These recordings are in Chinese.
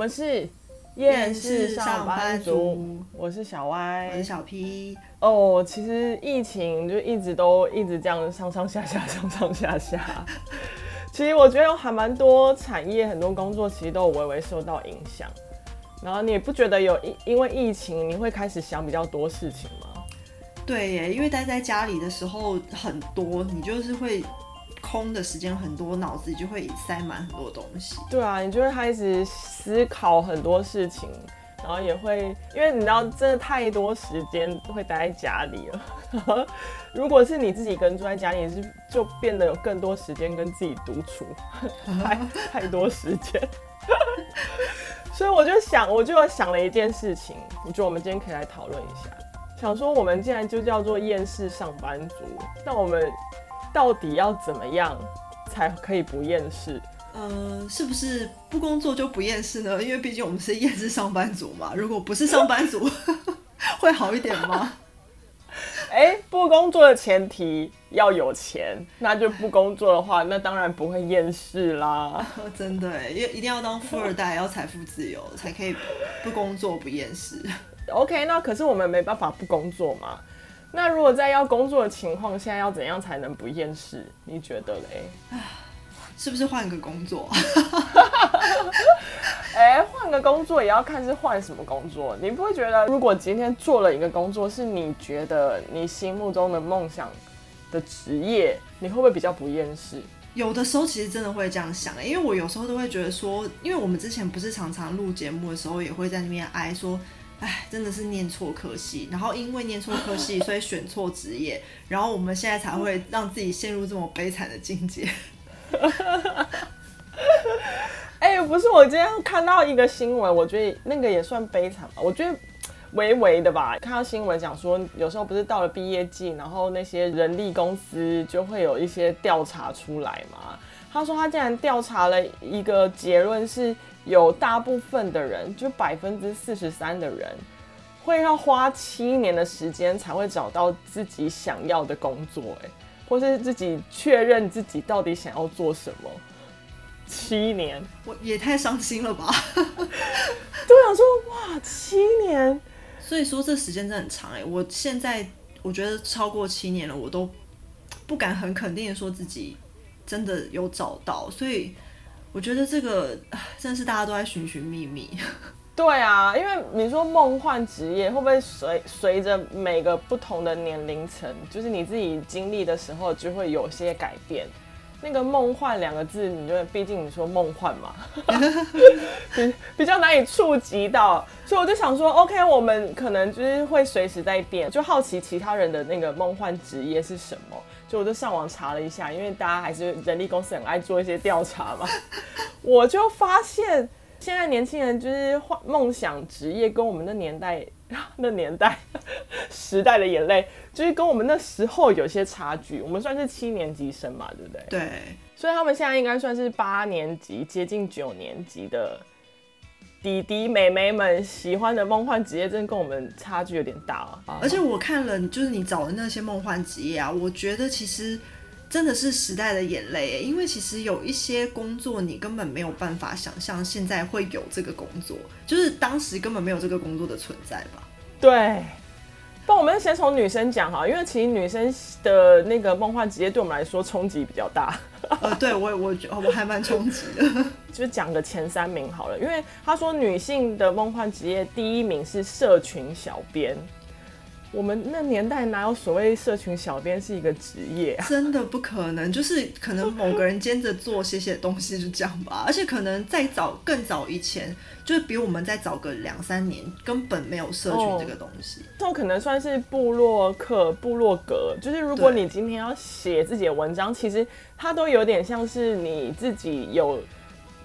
们是厌世上班族，我是小歪，我是小 P。哦，其实疫情就一直都一直这样上上下下，上上下下。其实我觉得有还蛮多产业，很多工作其实都有微微受到影响。然后你也不觉得有因因为疫情，你会开始想比较多事情吗？对耶，因为待在家里的时候很多，你就是会空的时间很多，脑子里就会塞满很多东西。对啊，你就会开始思考很多事情，然后也会因为你知道，真的太多时间会待在家里了。如果是你自己一个人住在家里，是就变得有更多时间跟自己独处，太太多时间。所以我就想，我就想了一件事情，我觉得我们今天可以来讨论一下。想说，我们既然就叫做厌世上班族，那我们到底要怎么样才可以不厌世？呃，是不是不工作就不厌世呢？因为毕竟我们是厌世上班族嘛。如果不是上班族，会好一点吗？哎、欸，不工作的前提要有钱，那就不工作的话，那当然不会厌世啦。真的，因为一定要当富二代，要财富自由，才可以不工作不厌世。OK，那可是我们没办法不工作嘛。那如果在要工作的情况下，要怎样才能不厌世？你觉得嘞？是不是换个工作？哎、欸，换个工作也要看是换什么工作。你不会觉得，如果今天做了一个工作，是你觉得你心目中的梦想的职业，你会不会比较不厌世？有的时候其实真的会这样想，因为我有时候都会觉得说，因为我们之前不是常常录节目的时候，也会在那边哀说。哎，真的是念错科系，然后因为念错科系，所以选错职业，然后我们现在才会让自己陷入这么悲惨的境界。哎、欸，不是，我今天看到一个新闻，我觉得那个也算悲惨吧。我觉得微微的吧。看到新闻讲说，有时候不是到了毕业季，然后那些人力公司就会有一些调查出来嘛。他说他竟然调查了一个结论是。有大部分的人，就百分之四十三的人，会要花七年的时间才会找到自己想要的工作，哎，或是自己确认自己到底想要做什么。七年，我 也太伤心了吧？对，我想说，哇，七年，所以说这时间真的很长，哎，我现在我觉得超过七年了，我都不敢很肯定的说自己真的有找到，所以。我觉得这个真的是大家都在寻寻觅觅。对啊，因为你说梦幻职业会不会随随着每个不同的年龄层，就是你自己经历的时候，就会有些改变。那个“梦幻”两个字，你就毕竟你说梦幻嘛，比比较难以触及到，所以我就想说，OK，我们可能就是会随时在变，就好奇其他人的那个梦幻职业是什么。就我就上网查了一下，因为大家还是人力公司很爱做一些调查嘛，我就发现现在年轻人就是幻梦想职业，跟我们那年代那年代时代的眼泪，就是跟我们那时候有些差距。我们算是七年级生嘛，对不对？对，所以他们现在应该算是八年级，接近九年级的。弟弟妹妹们喜欢的梦幻职业，真的跟我们差距有点大哦！而且我看了，就是你找的那些梦幻职业啊，我觉得其实真的是时代的眼泪，因为其实有一些工作你根本没有办法想象现在会有这个工作，就是当时根本没有这个工作的存在吧？对。那我们先从女生讲哈，因为其实女生的那个梦幻职业对我们来说冲击比较大。呃，对我我我还蛮冲击的。就讲个前三名好了，因为他说女性的梦幻职业第一名是社群小编。我们那年代哪有所谓社群小编是一个职业啊？真的不可能，就是可能某个人兼着做写写东西，就这样吧。而且可能再早更早以前，就是比我们再早个两三年，根本没有社群这个东西。这、哦、可能算是部落客、部落格。就是如果你今天要写自己的文章，其实它都有点像是你自己有。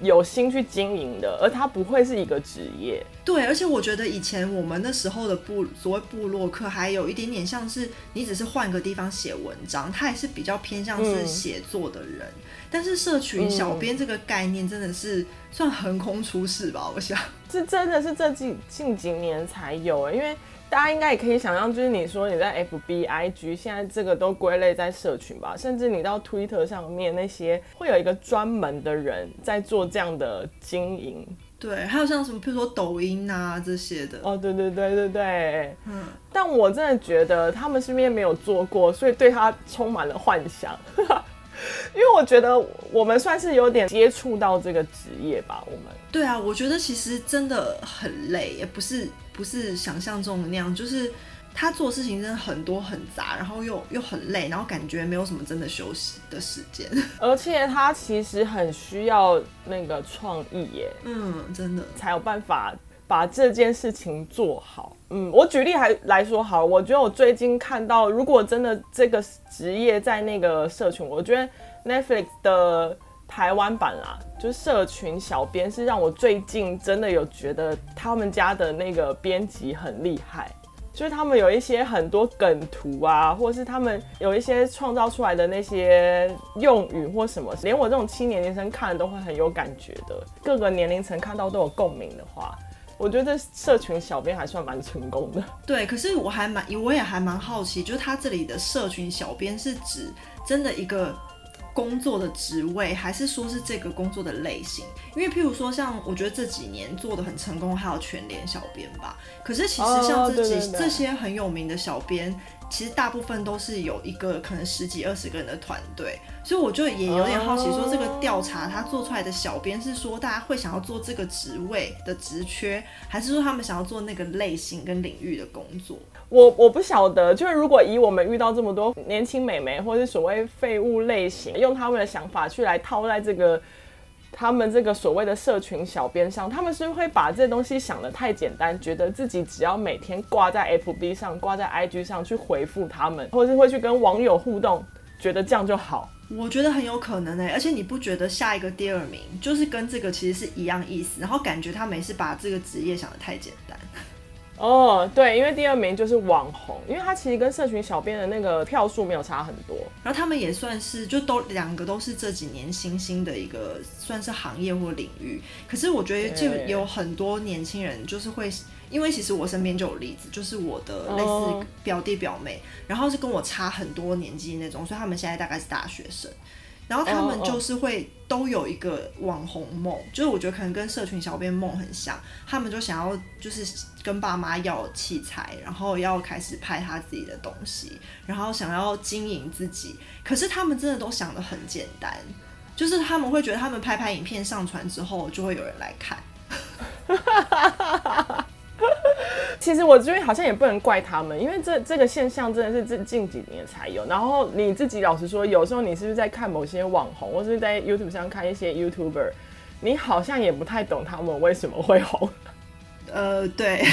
有心去经营的，而它不会是一个职业。对，而且我觉得以前我们那时候的部所谓部落客，还有一点点像是你只是换个地方写文章，它也是比较偏向是写作的人。嗯、但是社群小编这个概念真的是算横空出世吧？我想，这真的是这近近几年才有，因为。大家应该也可以想象，就是你说你在 FB、IG，现在这个都归类在社群吧，甚至你到 Twitter 上面那些，会有一个专门的人在做这样的经营。对，还有像什么，譬如说抖音啊这些的。哦，对对对对对，嗯。但我真的觉得他们身边没有做过，所以对他充满了幻想。因为我觉得我们算是有点接触到这个职业吧，我们。对啊，我觉得其实真的很累，也不是不是想象中的那样，就是他做事情真的很多很杂，然后又又很累，然后感觉没有什么真的休息的时间。而且他其实很需要那个创意耶，嗯，真的才有办法把这件事情做好。嗯，我举例还来说好，我觉得我最近看到，如果真的这个职业在那个社群，我觉得 Netflix 的台湾版啦，就是社群小编是让我最近真的有觉得他们家的那个编辑很厉害，就是他们有一些很多梗图啊，或是他们有一些创造出来的那些用语或什么，连我这种七年级生看了都会很有感觉的，各个年龄层看到都有共鸣的话。我觉得社群小编还算蛮成功的。对，可是我还蛮，我也还蛮好奇，就是他这里的社群小编是指真的一个工作的职位，还是说是这个工作的类型？因为譬如说，像我觉得这几年做的很成功，还有全联小编吧。可是其实像这几、oh, 这些很有名的小编。其实大部分都是有一个可能十几二十个人的团队，所以我就也有点好奇，说这个调查他做出来的小编是说大家会想要做这个职位的职缺，还是说他们想要做那个类型跟领域的工作？我我不晓得，就是如果以我们遇到这么多年轻美眉，或是所谓废物类型，用他们的想法去来套在这个。他们这个所谓的社群小编上，他们是会把这东西想得太简单，觉得自己只要每天挂在 FB 上、挂在 IG 上去回复他们，或者是会去跟网友互动，觉得这样就好。我觉得很有可能诶、欸，而且你不觉得下一个第二名就是跟这个其实是一样意思，然后感觉他们也是把这个职业想得太简单。哦，对，因为第二名就是网红，因为他其实跟社群小编的那个票数没有差很多，然后他们也算是就都两个都是这几年新兴的一个算是行业或领域。可是我觉得就有很多年轻人就是会，因为其实我身边就有例子，就是我的类似表弟表妹，然后是跟我差很多年纪那种，所以他们现在大概是大学生。然后他们就是会都有一个网红梦，就是我觉得可能跟社群小编梦很像，他们就想要就是跟爸妈要器材，然后要开始拍他自己的东西，然后想要经营自己。可是他们真的都想得很简单，就是他们会觉得他们拍拍影片上传之后就会有人来看。其实我觉得好像也不能怪他们，因为这这个现象真的是近近几年才有。然后你自己老实说，有时候你是不是在看某些网红，或是在 YouTube 上看一些 YouTuber，你好像也不太懂他们为什么会红。呃，对，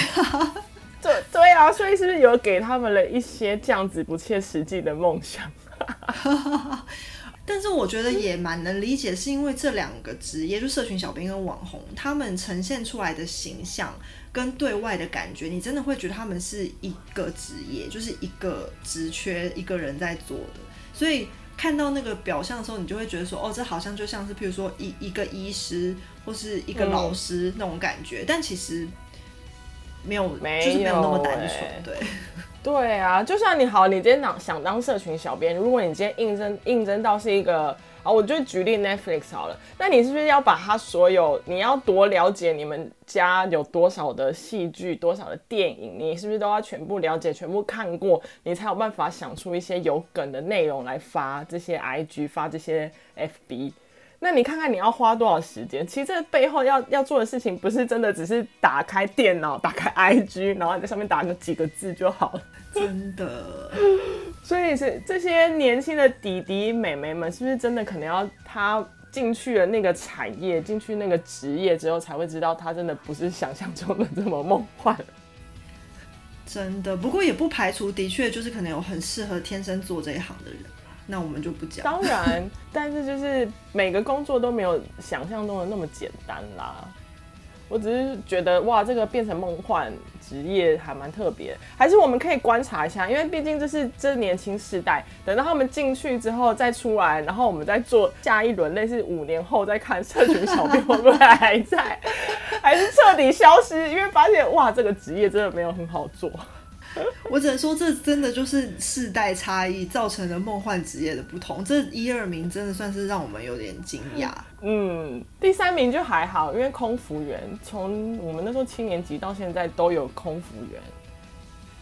对对啊，所以是不是有给他们了一些这样子不切实际的梦想？但是我觉得也蛮能理解，是因为这两个职业，就社群小编跟网红，他们呈现出来的形象跟对外的感觉，你真的会觉得他们是一个职业，就是一个职缺，一个人在做的。所以看到那个表象的时候，你就会觉得说，哦，这好像就像是，譬如说一一个医师或是一个老师那种感觉，嗯、但其实没有，没有，就是没有那么单纯，欸、对。对啊，就算你好，你今天想想当社群小编，如果你今天应征应征到是一个啊，我就举例 Netflix 好了，那你是不是要把他所有，你要多了解你们家有多少的戏剧，多少的电影，你是不是都要全部了解，全部看过，你才有办法想出一些有梗的内容来发这些 IG，发这些 FB。那你看看你要花多少时间？其实这背后要要做的事情，不是真的只是打开电脑、打开 IG，然后在上面打个几个字就好了。真的，所以是这些年轻的弟弟妹妹们，是不是真的可能要他进去了那个产业，进去那个职业之后，才会知道他真的不是想象中的这么梦幻？真的，不过也不排除，的确就是可能有很适合天生做这一行的人。那我们就不讲。当然，但是就是每个工作都没有想象中的那么简单啦。我只是觉得哇，这个变成梦幻职业还蛮特别，还是我们可以观察一下，因为毕竟这是这年轻世代，等到他们进去之后再出来，然后我们再做下一轮，类似五年后再看社群小编会不会还在，还是彻底消失，因为发现哇，这个职业真的没有很好做。我只能说，这真的就是世代差异造成的梦幻职业的不同。这一二名真的算是让我们有点惊讶。嗯，第三名就还好，因为空服员从我们那时候七年级到现在都有空服员，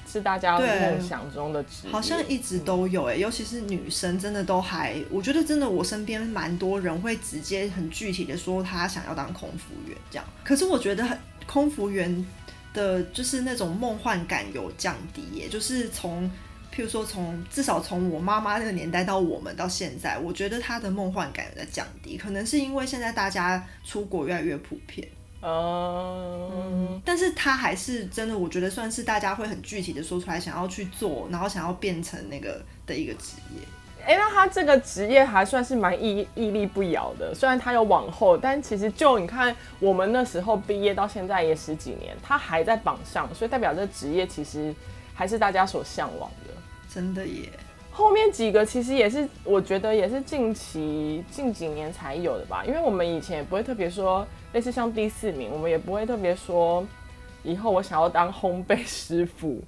是大家梦想中的职业，好像一直都有哎、欸，尤其是女生，真的都还，我觉得真的我身边蛮多人会直接很具体的说他想要当空服员这样。可是我觉得空服员的就是那种梦幻感有降低耶，就是从譬如说从至少从我妈妈那个年代到我们到现在，我觉得她的梦幻感有在降低，可能是因为现在大家出国越来越普遍。Uh, 嗯，但是他还是真的，我觉得算是大家会很具体的说出来，想要去做，然后想要变成那个的一个职业。哎、欸，那他这个职业还算是蛮屹屹立不摇的，虽然他有往后，但其实就你看我们那时候毕业到现在也十几年，他还在榜上，所以代表这职业其实还是大家所向往的。真的耶。后面几个其实也是，我觉得也是近期近几年才有的吧，因为我们以前也不会特别说。类似像第四名，我们也不会特别说，以后我想要当烘焙师傅，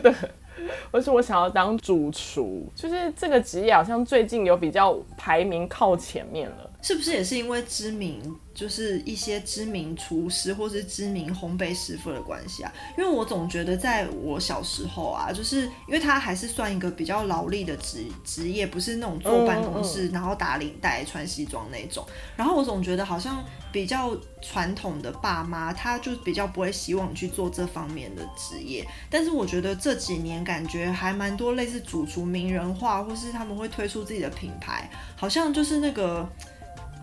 对，而是我想要当主厨，就是这个职业好像最近有比较排名靠前面了。是不是也是因为知名，就是一些知名厨师或是知名烘焙师傅的关系啊？因为我总觉得在我小时候啊，就是因为他还是算一个比较劳力的职职业，不是那种坐办公室，然后打领带、穿西装那种。然后我总觉得好像比较传统的爸妈，他就比较不会希望你去做这方面的职业。但是我觉得这几年感觉还蛮多类似主厨名人化，或是他们会推出自己的品牌，好像就是那个。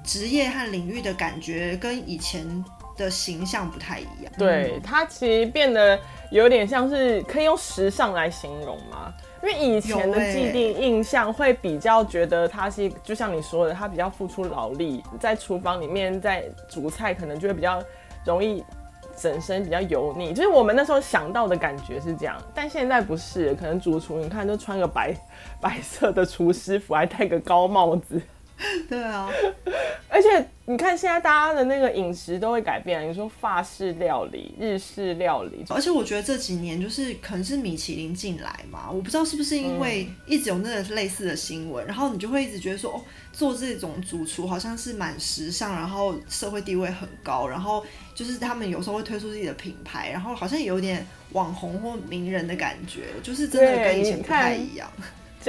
职业和领域的感觉跟以前的形象不太一样。对，它其实变得有点像是可以用时尚来形容吗？因为以前的既定印象会比较觉得它是，就像你说的，它比较付出劳力，在厨房里面在煮菜，可能就会比较容易整身比较油腻。就是我们那时候想到的感觉是这样，但现在不是，可能主厨你看都穿个白 白色的厨师服，还戴个高帽子。对啊，而且你看现在大家的那个饮食都会改变，你说法式料理、日式料理，而且我觉得这几年就是可能是米其林进来嘛，我不知道是不是因为一直有那个类似的新闻，嗯、然后你就会一直觉得说哦，做这种主厨好像是蛮时尚，然后社会地位很高，然后就是他们有时候会推出自己的品牌，然后好像有点网红或名人的感觉，就是真的跟以前不太一样。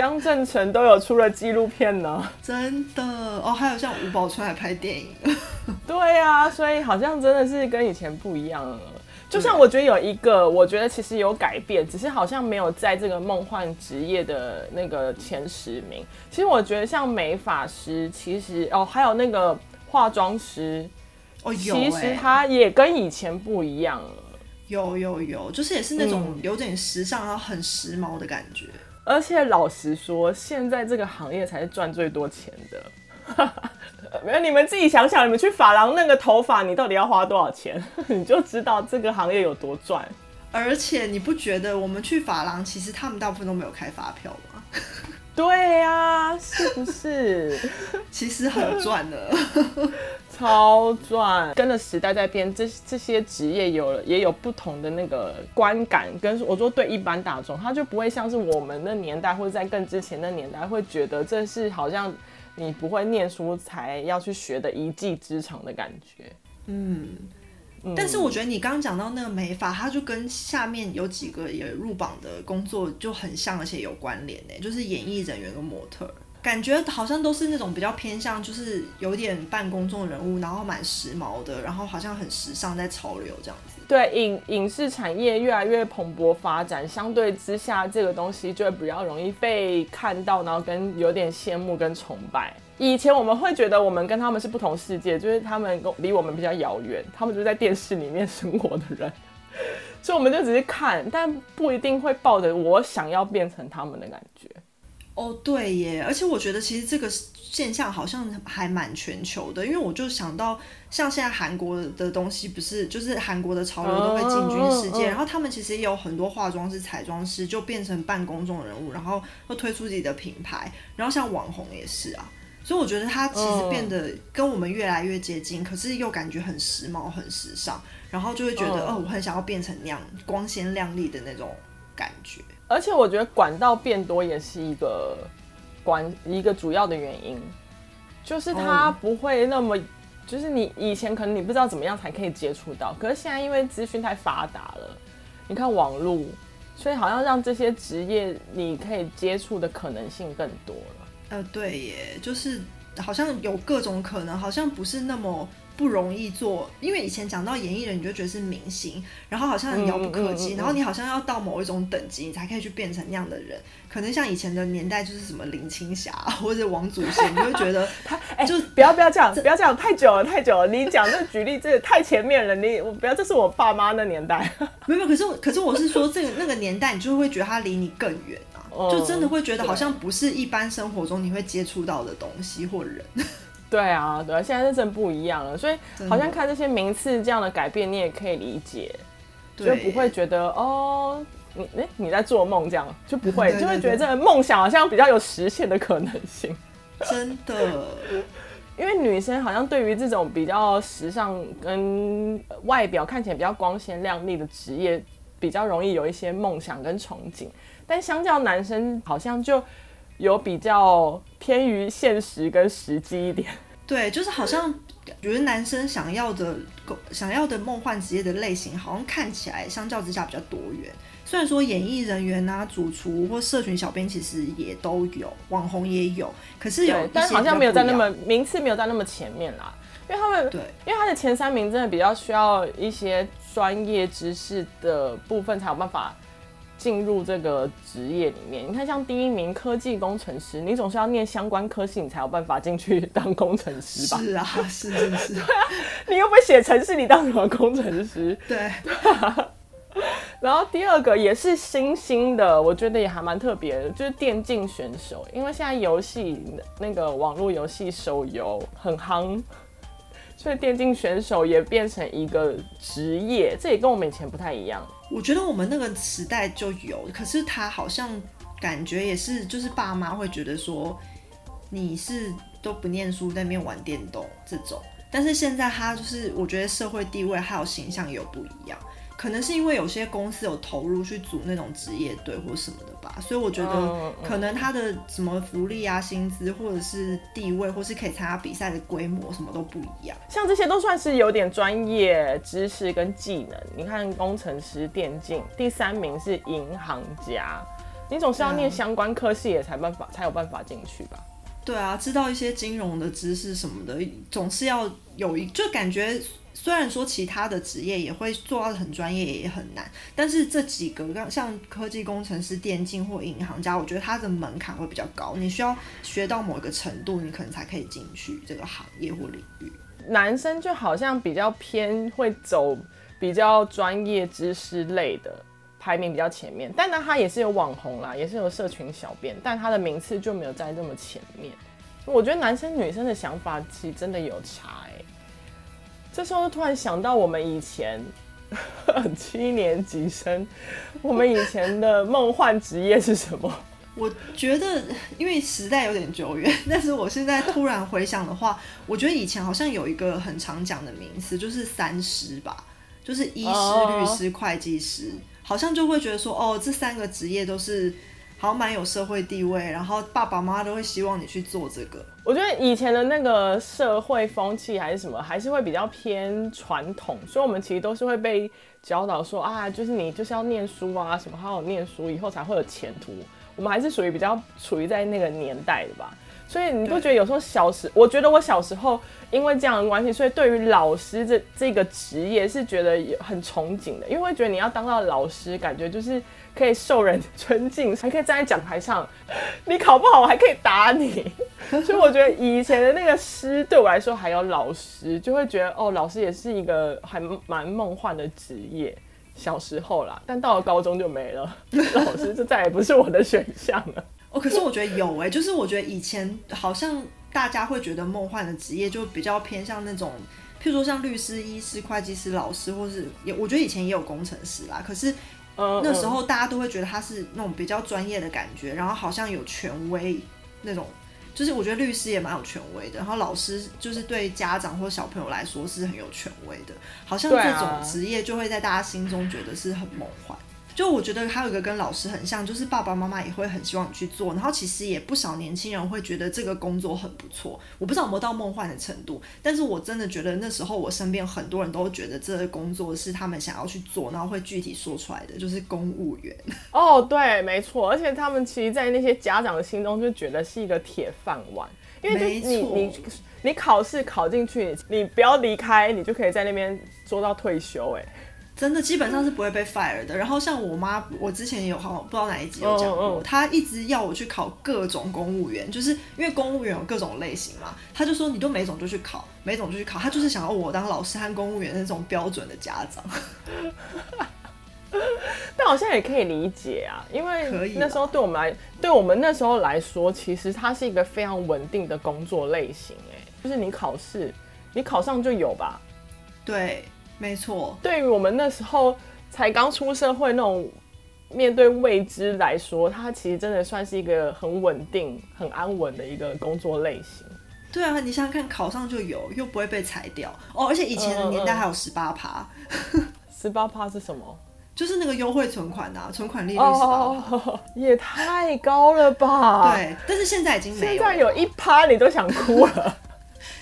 江振成都有出了纪录片呢，真的哦，还有像吴宝春还拍电影，对呀、啊，所以好像真的是跟以前不一样了。就像我觉得有一个，我觉得其实有改变，只是好像没有在这个梦幻职业的那个前十名。其实我觉得像美发师，其实哦，还有那个化妆师，哦，有、欸，其实他也跟以前不一样了。有有有，就是也是那种有点时尚，然后很时髦的感觉。而且老实说，现在这个行业才是赚最多钱的。没有，你们自己想想，你们去发廊弄个头发，你到底要花多少钱？你就知道这个行业有多赚。而且你不觉得我们去发廊，其实他们大部分都没有开发票吗？对呀、啊，是不是？其实很赚的。超赚，跟着时代在变，这这些职业有了也有不同的那个观感，跟我说对一般大众，他就不会像是我们那年代或者在更之前的年代，会觉得这是好像你不会念书才要去学的一技之长的感觉。嗯，但是我觉得你刚刚讲到那个美发，它就跟下面有几个也入榜的工作就很像，而且有关联呢，就是演艺人员跟模特。感觉好像都是那种比较偏向，就是有点半公众人物，然后蛮时髦的，然后好像很时尚，在潮流这样子。对，影影视产业越来越蓬勃发展，相对之下，这个东西就会比较容易被看到，然后跟有点羡慕跟崇拜。以前我们会觉得我们跟他们是不同世界，就是他们离我们比较遥远，他们就是在电视里面生活的人，所以我们就只是看，但不一定会抱着我想要变成他们的感觉。哦，对耶，而且我觉得其实这个现象好像还蛮全球的，因为我就想到，像现在韩国的东西，不是就是韩国的潮流都会进军世界，然后他们其实也有很多化妆师、彩妆师就变成半公众人物，然后会推出自己的品牌，然后像网红也是啊，所以我觉得它其实变得跟我们越来越接近，可是又感觉很时髦、很时尚，然后就会觉得哦，我很想要变成那样光鲜亮丽的那种感觉。而且我觉得管道变多也是一个关一个主要的原因，就是它不会那么，就是你以前可能你不知道怎么样才可以接触到，可是现在因为资讯太发达了，你看网络，所以好像让这些职业你可以接触的可能性更多了。呃，对耶，就是好像有各种可能，好像不是那么。不容易做，因为以前讲到演艺人，你就觉得是明星，然后好像很遥不可及，嗯嗯嗯嗯、然后你好像要到某一种等级，你才可以去变成那样的人。可能像以前的年代，就是什么林青霞 或者王祖贤，你就会觉得他 哎，就不要不要这样，不要这样，太久了太久了。你讲这举例，这太前面了。你我不要，这是我爸妈那年代。没有，可是可是我是说，这个那个年代，你就会觉得他离你更远啊，嗯、就真的会觉得好像不是一般生活中你会接触到的东西或人。对啊，对啊，现在是真不一样了，所以好像看这些名次这样的改变，你也可以理解，就不会觉得哦，你哎你在做梦这样，就不会，就会觉得这个梦想好像比较有实现的可能性。真的，因为女生好像对于这种比较时尚跟外表看起来比较光鲜亮丽的职业，比较容易有一些梦想跟憧憬，但相较男生好像就。有比较偏于现实跟实际一点，对，就是好像觉得男生想要的、想要的梦幻职业的类型，好像看起来相较之下比较多元。虽然说演艺人员啊、主厨或社群小编其实也都有，网红也有，可是有，但好像没有在那么名次没有在那么前面啦。因为他们对，因为他的前三名真的比较需要一些专业知识的部分才有办法。进入这个职业里面，你看像第一名科技工程师，你总是要念相关科系，你才有办法进去当工程师吧？是啊，是是是。对啊，你又不写程式，你当什么工程师？对。对啊。然后第二个也是新兴的，我觉得也还蛮特别的，就是电竞选手，因为现在游戏那个网络游戏手游很夯，所以电竞选手也变成一个职业，这也跟我们以前不太一样。我觉得我们那个时代就有，可是他好像感觉也是，就是爸妈会觉得说你是都不念书在那边玩电动这种，但是现在他就是我觉得社会地位还有形象有不一样。可能是因为有些公司有投入去组那种职业队或什么的吧，所以我觉得可能他的什么福利啊、薪资或者是地位，或是可以参加比赛的规模什么都不一样。像这些都算是有点专业知识跟技能。你看工程师、电竞，第三名是银行家，你总是要念相关科系也才办法才有办法进去吧？对啊，知道一些金融的知识什么的，总是要有一就感觉。虽然说其他的职业也会做到很专业，也很难，但是这几个像科技工程师、电竞或银行家，我觉得他的门槛会比较高，你需要学到某一个程度，你可能才可以进去这个行业或领域。男生就好像比较偏会走比较专业知识类的，排名比较前面，但呢，他也是有网红啦，也是有社群小编，但他的名次就没有在这么前面。我觉得男生女生的想法其实真的有差。这时候突然想到，我们以前七年级生，我们以前的梦幻职业是什么？我觉得，因为时代有点久远，但是我现在突然回想的话，我觉得以前好像有一个很常讲的名词，就是三师吧，就是医师、律师、会计师，好像就会觉得说，哦，这三个职业都是。好像蛮有社会地位，然后爸爸妈妈都会希望你去做这个。我觉得以前的那个社会风气还是什么，还是会比较偏传统，所以我们其实都是会被教导说啊，就是你就是要念书啊，什么好好念书，以后才会有前途。我们还是属于比较处于在那个年代的吧。所以你不觉得有时候小时，我觉得我小时候因为这样的关系，所以对于老师这这个职业是觉得很憧憬的，因为会觉得你要当到老师，感觉就是。可以受人尊敬，还可以站在讲台上。你考不好，我还可以打你。所以我觉得以前的那个师对我来说，还有老师，就会觉得哦，老师也是一个还蛮梦幻的职业。小时候啦，但到了高中就没了，老师就再也不是我的选项了。哦，可是我觉得有哎、欸，就是我觉得以前好像大家会觉得梦幻的职业，就比较偏向那种，譬如说像律师、医师、会计师、老师，或是也我觉得以前也有工程师啦，可是。那时候大家都会觉得他是那种比较专业的感觉，然后好像有权威那种，就是我觉得律师也蛮有权威的，然后老师就是对家长或小朋友来说是很有权威的，好像这种职业就会在大家心中觉得是很梦幻。就我觉得还有一个跟老师很像，就是爸爸妈妈也会很希望你去做，然后其实也不少年轻人会觉得这个工作很不错。我不知道有没有到梦幻的程度，但是我真的觉得那时候我身边很多人都觉得这个工作是他们想要去做，然后会具体说出来的，就是公务员。哦，对，没错，而且他们其实，在那些家长的心中就觉得是一个铁饭碗，因为你你你考试考进去，你不要离开，你就可以在那边做到退休，哎。真的基本上是不会被 fire 的。然后像我妈，我之前也有好像不知道哪一集有讲过，她一直要我去考各种公务员，就是因为公务员有各种类型嘛，她就说你都每种就去考，每种就去考，她就是想要我当老师和公务员那种标准的家长。但好像也可以理解啊，因为那时候对我们来，对我们那时候来说，其实它是一个非常稳定的工作类型，哎，就是你考试，你考上就有吧？对。没错，对于我们那时候才刚出社会那种面对未知来说，它其实真的算是一个很稳定、很安稳的一个工作类型。对啊，你想想看，考上就有，又不会被裁掉哦。而且以前的年代还有十八趴，十八趴是什么？就是那个优惠存款啊，存款利率十八趴，也太高了吧？对，但是现在已经没有，现在有一趴你都想哭了。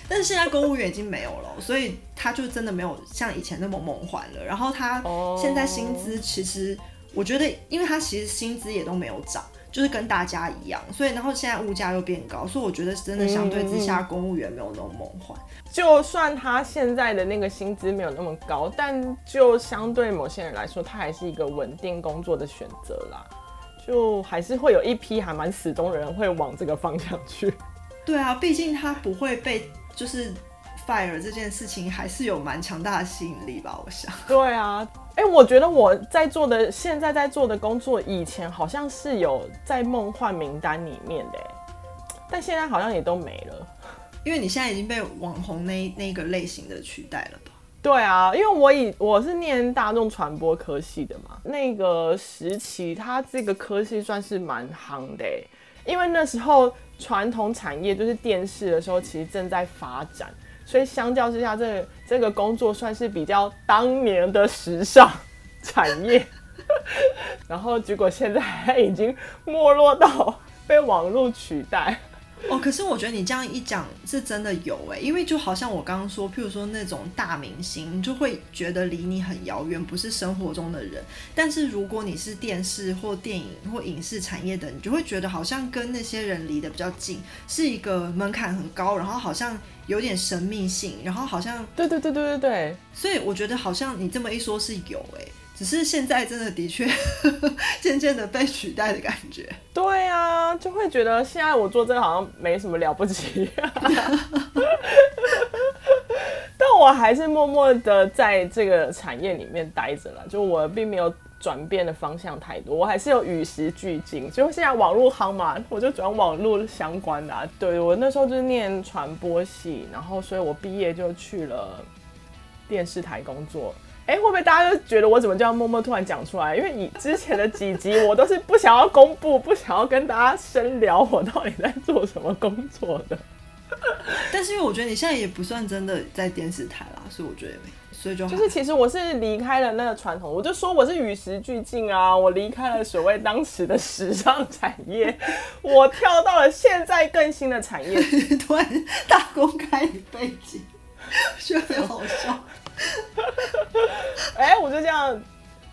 但是现在公务员已经没有了，所以他就真的没有像以前那么梦幻了。然后他现在薪资其实，我觉得，因为他其实薪资也都没有涨，就是跟大家一样。所以然后现在物价又变高，所以我觉得真的相对之下，公务员没有那么梦幻。就算他现在的那个薪资没有那么高，但就相对某些人来说，他还是一个稳定工作的选择啦。就还是会有一批还蛮死忠的人会往这个方向去。对啊，毕竟他不会被。就是 fire 这件事情还是有蛮强大的吸引力吧，我想。对啊，哎、欸，我觉得我在做的现在在做的工作，以前好像是有在梦幻名单里面的，但现在好像也都没了。因为你现在已经被网红那那个类型的取代了吧？对啊，因为我以我是念大众传播科系的嘛，那个时期它这个科系算是蛮夯的，因为那时候。传统产业就是电视的时候，其实正在发展，所以相较之下，这个这个工作算是比较当年的时尚产业。然后结果现在已经没落到被网络取代。哦，可是我觉得你这样一讲是真的有哎，因为就好像我刚刚说，譬如说那种大明星，你就会觉得离你很遥远，不是生活中的人。但是如果你是电视或电影或影视产业的，你就会觉得好像跟那些人离得比较近，是一个门槛很高，然后好像有点神秘性，然后好像对对对对对对，所以我觉得好像你这么一说，是有哎。只是现在真的的确 渐渐的被取代的感觉。对啊，就会觉得现在我做这个好像没什么了不起，但我还是默默的在这个产业里面待着了。就我并没有转变的方向太多，我还是有与时俱进。就现在网络行嘛，我就转网络相关的啊。对，我那时候就是念传播系，然后所以我毕业就去了电视台工作。哎，会不会大家就觉得我怎么这样默默突然讲出来？因为以之前的几集我都是不想要公布，不想要跟大家深聊我到底在做什么工作的。但是因为我觉得你现在也不算真的在电视台啦，所以我觉得没，所以就就是其实我是离开了那个传统，我就说我是与时俱进啊，我离开了所谓当时的时尚产业，我跳到了现在更新的产业，突然大公开你背景，觉得好笑。哎、欸，我就这样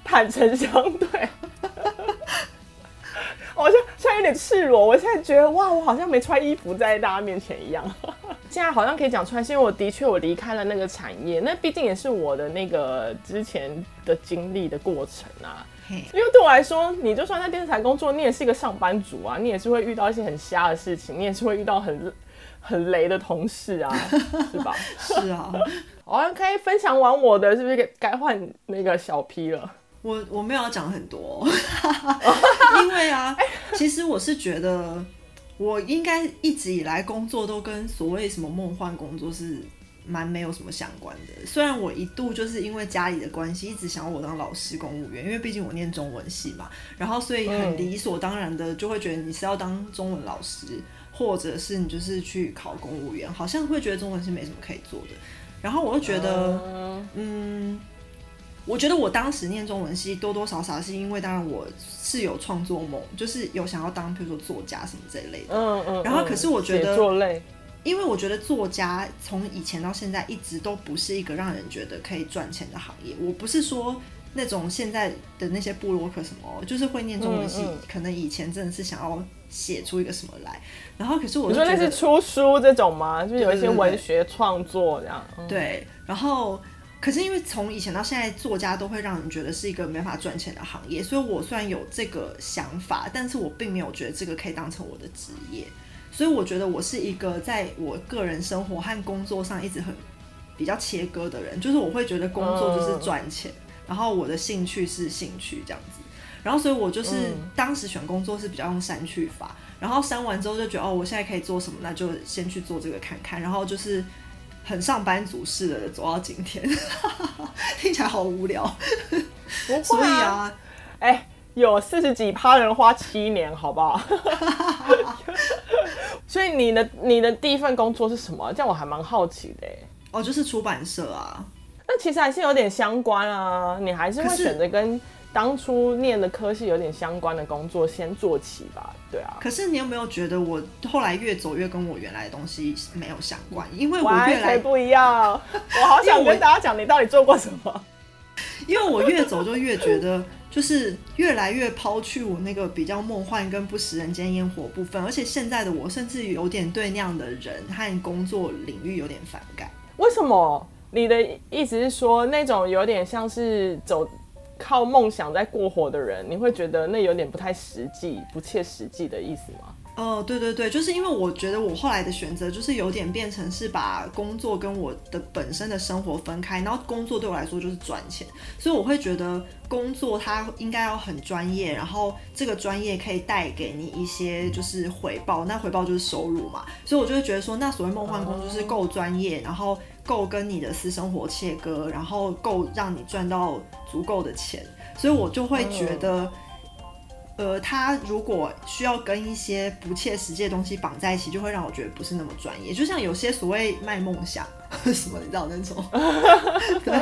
坦诚相对，我现现在有点赤裸。我现在觉得哇，我好像没穿衣服在大家面前一样。现在好像可以讲出来，是因为我的确我离开了那个产业，那毕竟也是我的那个之前的经历的过程啊。因为对我来说，你就算在电视台工作，你也是一个上班族啊，你也是会遇到一些很瞎的事情，你也是会遇到很很雷的同事啊，是吧？是啊。好像可以分享完我的，是不是该换那个小 P 了？我我没有要讲很多，因为啊，其实我是觉得我应该一直以来工作都跟所谓什么梦幻工作是蛮没有什么相关的。虽然我一度就是因为家里的关系，一直想要我当老师、公务员，因为毕竟我念中文系嘛，然后所以很理所当然的就会觉得你是要当中文老师。或者是你就是去考公务员，好像会觉得中文是没什么可以做的。然后我就觉得，嗯，嗯，我觉得我当时念中文系多多少少是因为，当然我是有创作梦，就是有想要当，比如说作家什么这一类的。嗯嗯。然后可是我觉得，因为我觉得作家从以前到现在一直都不是一个让人觉得可以赚钱的行业。我不是说。那种现在的那些布洛克什么，就是会念中文系，嗯嗯，可能以前真的是想要写出一个什么来，然后可是我就觉得那是出书这种吗？就是有一些文学创作这样。对，对，对，对，然后可是因为从以前到现在，作家都会让人觉得是一个没法赚钱的行业，所以我虽然有这个想法，但是我并没有觉得这个可以当成我的职业，所以我觉得我是一个在我个人生活和工作上一直很比较切割的人，就是我会觉得工作就是赚钱。嗯然后我的兴趣是兴趣这样子，然后所以我就是当时选工作是比较用删去法，然后删完之后就觉得哦，我现在可以做什么，那就先去做这个看看，然后就是很上班族式的走到今天，听起来好无聊。不会啊，所以啊，哎，有四十几趴人花七年，好不好？所以你的你的第一份工作是什么？这样我还蛮好奇的。哦，就是出版社啊。那其实还是有点相关啊，你还是会选择跟当初念的科系有点相关的工作先做起吧，对啊。可是你有没有觉得我后来越走越跟我原来的东西没有相关？因为我越来不一样。我好想跟大家讲，你到底做过什么？因为我越走就越觉得，就是越来越抛去我那个比较梦幻跟不食人间烟火部分，而且现在的我甚至有点对那样的人和工作领域有点反感。为什么？你的意思是说，那种有点像是走靠梦想在过活的人，你会觉得那有点不太实际、不切实际的意思吗？哦，对对对，就是因为我觉得我后来的选择就是有点变成是把工作跟我的本身的生活分开，然后工作对我来说就是赚钱，所以我会觉得工作它应该要很专业，然后这个专业可以带给你一些就是回报，那回报就是收入嘛，所以我就会觉得说，那所谓梦幻工作就是够专业，然后够跟你的私生活切割，然后够让你赚到足够的钱，所以我就会觉得。呃，他如果需要跟一些不切实际的东西绑在一起，就会让我觉得不是那么专业。就像有些所谓卖梦想 什么，你知道那种？对。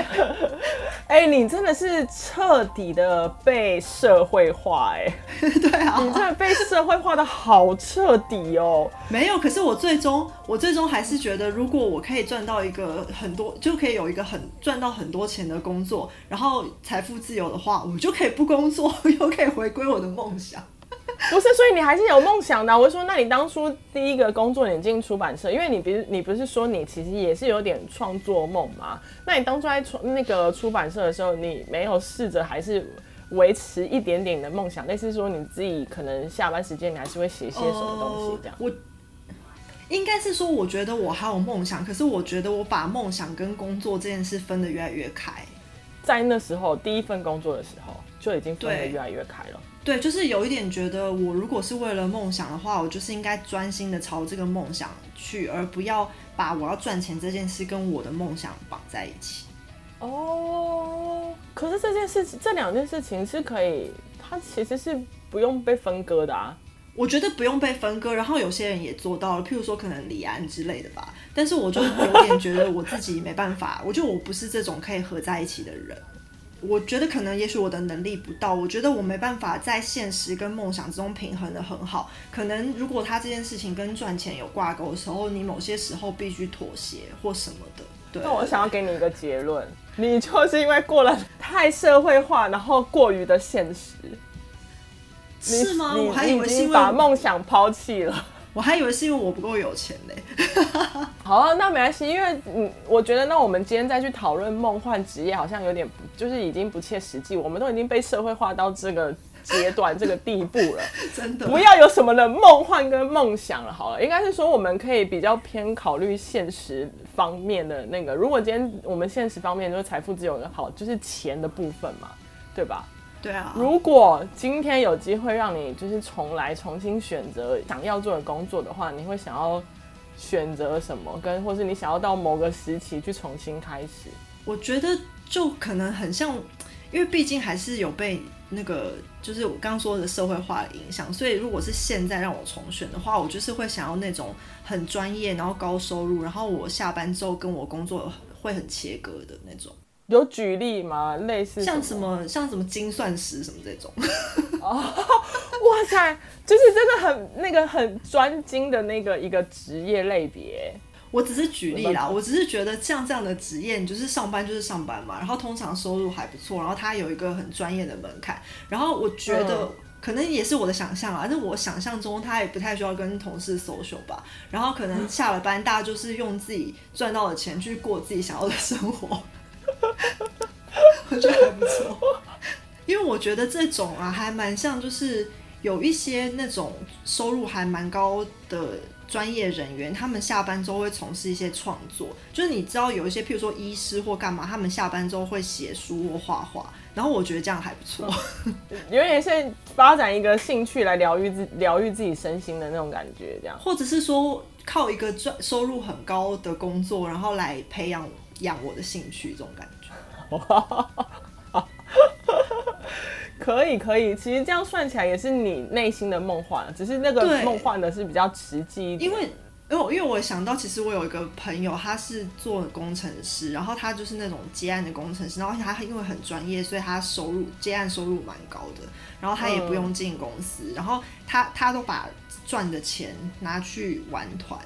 哎、欸，你真的是彻底的被社会化哎、欸！对啊，你真的被社会化的好彻底哦。没有，可是我最终，我最终还是觉得，如果我可以赚到一个很多，就可以有一个很赚到很多钱的工作，然后财富自由的话，我就可以不工作，又可以回归我的梦想。不是，所以你还是有梦想的啊。我说，那你当初第一个工作你进出版社，因为你不是你不是说你其实也是有点创作梦吗？那你当初在出那个出版社的时候，你没有试着还是维持一点点的梦想，类似说你自己可能下班时间你还是会写些什么东西这样？我应该是说，我觉得我还有梦想，可是我觉得我把梦想跟工作这件事分得越来越开。在那时候第一份工作的时候，就已经分得越来越开了。对，就是有一点觉得，我如果是为了梦想的话，我就是应该专心的朝这个梦想去，而不要把我要赚钱这件事跟我的梦想绑在一起。哦，可是这件事情，这两件事情是可以，它其实是不用被分割的啊。我觉得不用被分割，然后有些人也做到了，譬如说可能李安之类的吧。但是我就有点觉得我自己没办法，我觉得我不是这种可以合在一起的人。我觉得可能，也许我的能力不到。我觉得我没办法在现实跟梦想之中平衡的很好。可能如果他这件事情跟赚钱有挂钩的时候，你某些时候必须妥协或什么的。对。那我想要给你一个结论，你就是因为过了太社会化，然后过于的现实。是吗？我还以为是因为把梦想抛弃了。我还以为是因为我不够有钱嘞。好啊，那没关系，因为嗯，我觉得那我们今天再去讨论梦幻职业，好像有点就是已经不切实际。我们都已经被社会化到这个阶段、这个地步了，真的不要有什么的梦幻跟梦想了。好了，应该是说我们可以比较偏考虑现实方面的那个。如果今天我们现实方面就是财富自由的好，就是钱的部分嘛，对吧？对啊，如果今天有机会让你就是重来重新选择想要做的工作的话，你会想要选择什么？跟或是你想要到某个时期去重新开始？我觉得就可能很像，因为毕竟还是有被那个，就是我刚刚说的社会化的影响，所以如果是现在让我重选的话，我就是会想要那种很专业，然后高收入，然后我下班之后跟我工作会很切割的那种。有举例吗？类似像什么像什么精算师什么这种？哦，哇塞，就是真的很那个很专精的那个一个职业类别。我只是举例啦，我只是觉得像这样的职业，你就是上班就是上班嘛，然后通常收入还不错，然后他有一个很专业的门槛，然后我觉得可能也是我的想象啊，但是我想象中他也不太需要跟同事 social 吧，然后可能下了班大家就是用自己赚到的钱去过自己想要的生活。我觉得还不错，因为我觉得这种啊还蛮像，就是有一些那种收入还蛮高的专业人员，他们下班之后会从事一些创作。就是你知道有一些，譬如说医师或干嘛，他们下班之后会写书或画画。然后我觉得这样还不错，有点像发展一个兴趣来疗愈自疗愈自己身心的那种感觉，这样。或者是说靠一个赚收入很高的工作，然后来培养。养我的兴趣，这种感觉，可以可以。其实这样算起来也是你内心的梦幻，只是那个梦幻的是比较实际一点。因为，因为，因为我想到，其实我有一个朋友，他是做工程师，然后他就是那种接案的工程师，然后他因为很专业，所以他收入接案收入蛮高的，然后他也不用进公司，嗯、然后他他都把赚的钱拿去玩团。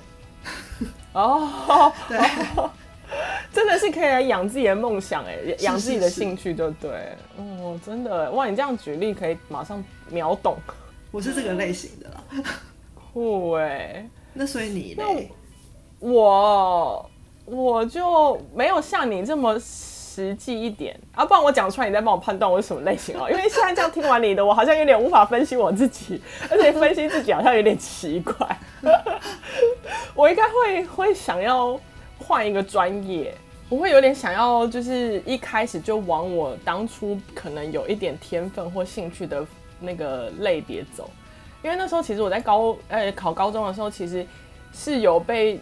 哦，对。真的是可以来养自己的梦想哎，养自己的兴趣就对。哦，真的哇，你这样举例可以马上秒懂。我是这个类型的啦。酷哎，那所以你呢？我我就没有像你这么实际一点啊，不然我讲出来，你再帮我判断我是什么类型哦。因为现在这样听完你的，我好像有点无法分析我自己，而且分析自己好像有点奇怪。我应该会会想要。换一个专业，我会有点想要，就是一开始就往我当初可能有一点天分或兴趣的那个类别走，因为那时候其实我在高呃考高中的时候，其实是有被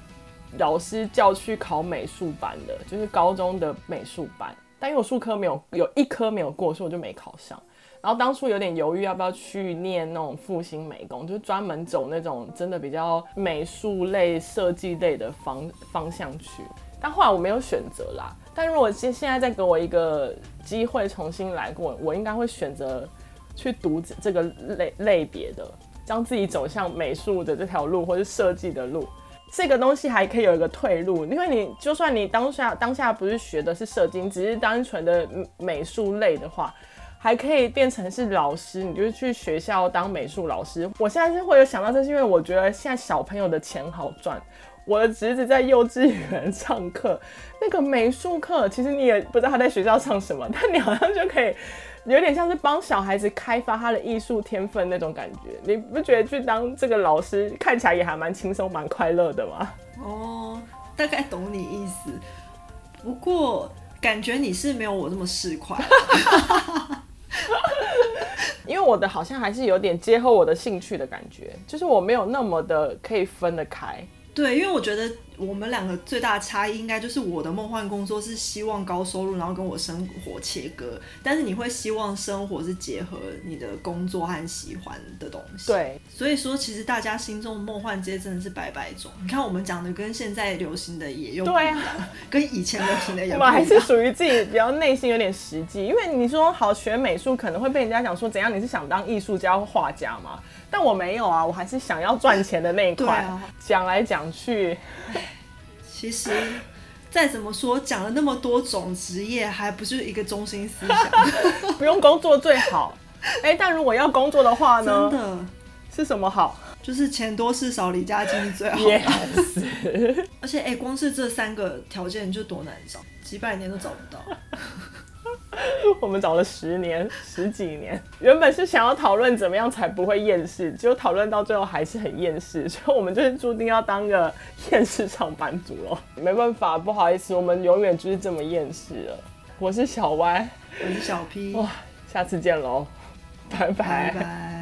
老师叫去考美术班的，就是高中的美术班，但因为我数科没有有一科没有过，所以我就没考上。然后当初有点犹豫要不要去念那种复兴美工，就是专门走那种真的比较美术类、设计类的方方向去。但后来我没有选择啦。但如果现现在再给我一个机会重新来过，我应该会选择去读这个类类别的，将自己走向美术的这条路或是设计的路。这个东西还可以有一个退路，因为你就算你当下当下不是学的是设计，只是单纯的美术类的话。还可以变成是老师，你就是去学校当美术老师。我现在是会有想到这，是因为我觉得现在小朋友的钱好赚。我的侄子在幼稚园上课，那个美术课，其实你也不知道他在学校上什么，但你好像就可以有点像是帮小孩子开发他的艺术天分那种感觉。你不觉得去当这个老师看起来也还蛮轻松、蛮快乐的吗？哦，大概懂你意思。不过感觉你是没有我这么市侩。因为我的好像还是有点结合我的兴趣的感觉，就是我没有那么的可以分得开。对，因为我觉得。我们两个最大的差异应该就是我的梦幻工作是希望高收入，然后跟我生活切割。但是你会希望生活是结合你的工作和喜欢的东西。对，所以说其实大家心中的梦幻街真的是百百种。你看我们讲的跟现在流行的也又不一样，对啊，跟以前流行的也不一样。我们还是属于自己比较内心有点实际，因为你说好学美术可能会被人家讲说怎样，你是想当艺术家或画家吗？但我没有啊，我还是想要赚钱的那一块。讲、啊、来讲去。其实，再怎么说，讲了那么多种职业，还不是一个中心思想？不用工作最好。哎、欸，但如果要工作的话呢？真的是什么好？就是钱多事少离家近最好。Yes. 而且，哎、欸，光是这三个条件就多难找，几百年都找不到。我们找了十年、十几年，原本是想要讨论怎么样才不会厌世，结果讨论到最后还是很厌世，所以我们就是注定要当个厌世上班族了。没办法，不好意思，我们永远就是这么厌世了。我是小歪，我是小 P，哇，下次见喽，拜拜。拜拜。